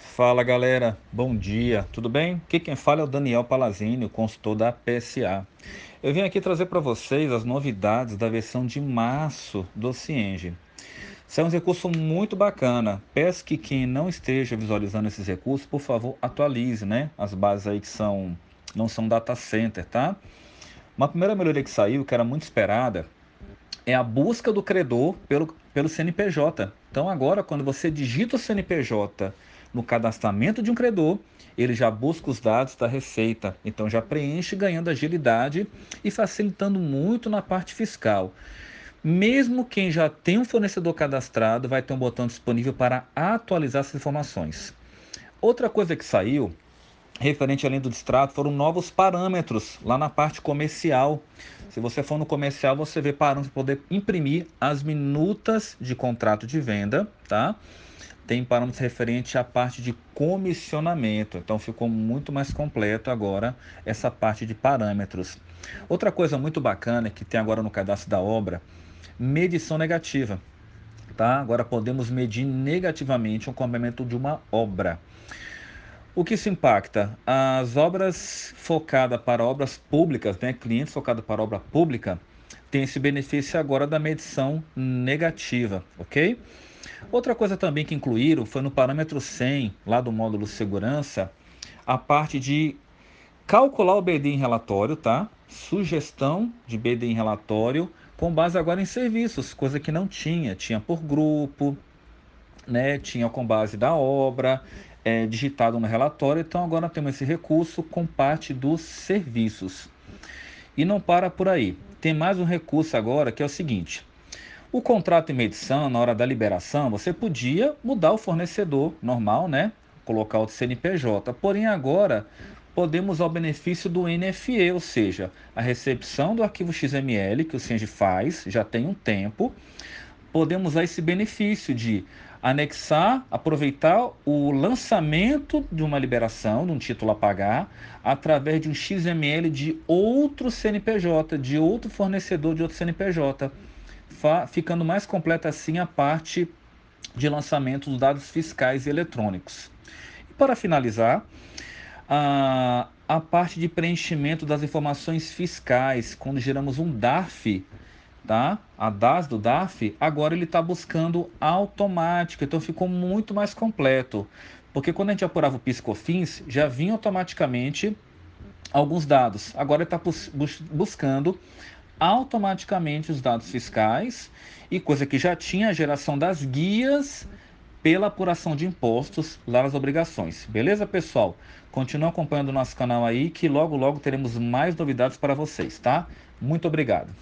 Fala galera, bom dia, tudo bem? Aqui quem fala é o Daniel Palazini, consultor da PSA. Eu vim aqui trazer para vocês as novidades da versão de março do Cienge. Isso é um recurso muito bacana. Peço que quem não esteja visualizando esses recursos, por favor, atualize, né? As bases aí que são não são data center, tá? Uma primeira melhoria que saiu, que era muito esperada, é a busca do credor pelo, pelo CNPJ. Então agora, quando você digita o CNPJ no cadastramento de um credor, ele já busca os dados da receita, então já preenche ganhando agilidade e facilitando muito na parte fiscal. Mesmo quem já tem um fornecedor cadastrado vai ter um botão disponível para atualizar essas informações. Outra coisa que saiu, referente além do distrato, foram novos parâmetros lá na parte comercial. Se você for no comercial, você vê parâmetros para poder imprimir as minutas de contrato de venda, tá? Tem parâmetros referente à parte de comissionamento. Então ficou muito mais completo agora essa parte de parâmetros. Outra coisa muito bacana que tem agora no cadastro da obra, medição negativa. Tá? Agora podemos medir negativamente o complemento de uma obra. O que se impacta? As obras focadas para obras públicas, né? clientes focados para obra pública, tem esse benefício agora da medição negativa, ok? Outra coisa também que incluíram foi no parâmetro 100, lá do módulo segurança, a parte de calcular o BD em relatório, tá? Sugestão de BD em relatório com base agora em serviços, coisa que não tinha. Tinha por grupo, né? Tinha com base da obra, é, digitado no relatório. Então agora temos esse recurso com parte dos serviços. E não para por aí. Tem mais um recurso agora que é o seguinte: o contrato em medição, na hora da liberação, você podia mudar o fornecedor normal, né? Colocar o CNPJ. Porém, agora podemos ao benefício do NFE, ou seja, a recepção do arquivo XML que o Cienge faz, já tem um tempo, podemos usar esse benefício de anexar, aproveitar o lançamento de uma liberação, de um título a pagar, através de um XML de outro CNPJ, de outro fornecedor de outro CNPJ ficando mais completa assim a parte de lançamento dos dados fiscais e eletrônicos. E para finalizar, a, a parte de preenchimento das informações fiscais, quando geramos um DARF, tá? A DAS do DARF, agora ele está buscando automático, então ficou muito mais completo. Porque quando a gente apurava o PiscoFins, já vinha automaticamente alguns dados. Agora está bus buscando automaticamente os dados fiscais e coisa que já tinha a geração das guias pela apuração de impostos lá nas obrigações. Beleza, pessoal? Continue acompanhando o nosso canal aí que logo logo teremos mais novidades para vocês, tá? Muito obrigado.